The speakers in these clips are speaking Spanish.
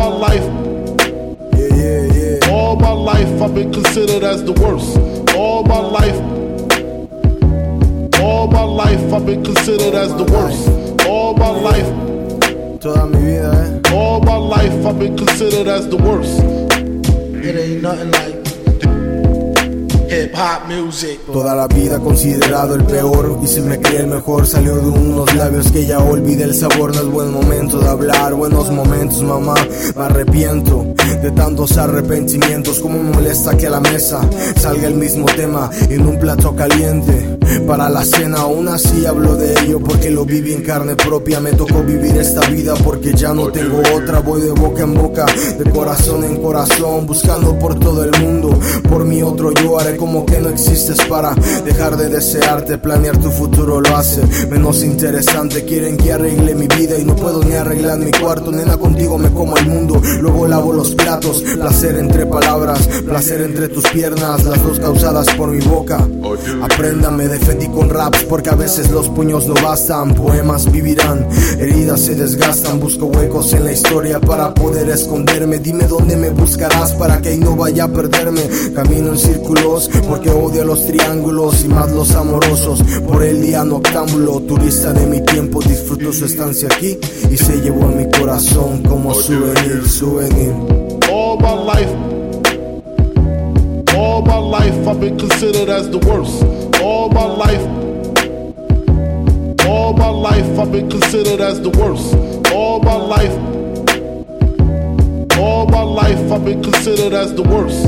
my life, Yeah, yeah, yeah. all my life, I've been considered as the worst. All my life, all my life, I've been considered as the worst. All my life, Toda mi vida, eh. all my life, I've been considered as the worst. It ain't nothing like hip hop music. Toda la vida considerado el peor y si me creía el mejor salió de unos labios que ya olvidé el sabor. No es buen momento de hablar, buenos momentos, mamá. Me arrepiento de tantos arrepentimientos. Como me molesta que a la mesa salga el mismo tema en un plato caliente. Para la cena, aún así hablo de ello porque lo viví en carne propia. Me tocó vivir esta vida porque ya no tengo otra. Voy de boca en boca, de corazón en corazón, buscando por todo el mundo. Otro yo haré como que no existes para dejar de desearte. Planear tu futuro lo hace menos interesante. Quieren que arregle mi vida y no puedo ni arreglar mi cuarto. Nena, contigo me como el mundo. Luego lavo los platos. Placer entre palabras, placer entre tus piernas, las dos causadas por mi boca. Aprenda, me defendí con raps porque a veces los puños no bastan. Poemas vivirán, heridas se desgastan. Busco huecos en la historia para poder esconderme. Dime dónde me buscarás para que ahí no vaya a perderme. Camino en círculos porque odio los triángulos y más los amorosos. Por el día noctámbulo, turista de mi tiempo, disfruto su estancia aquí y se llevó en mi corazón como souvenir, souvenir. All my life, all my life, I've been considered as the worst. All my life, all my life, I've been considered as the worst. All my life, all my life, I've been considered as the worst.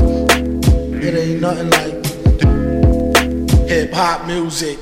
It ain't nothing like hip hop music.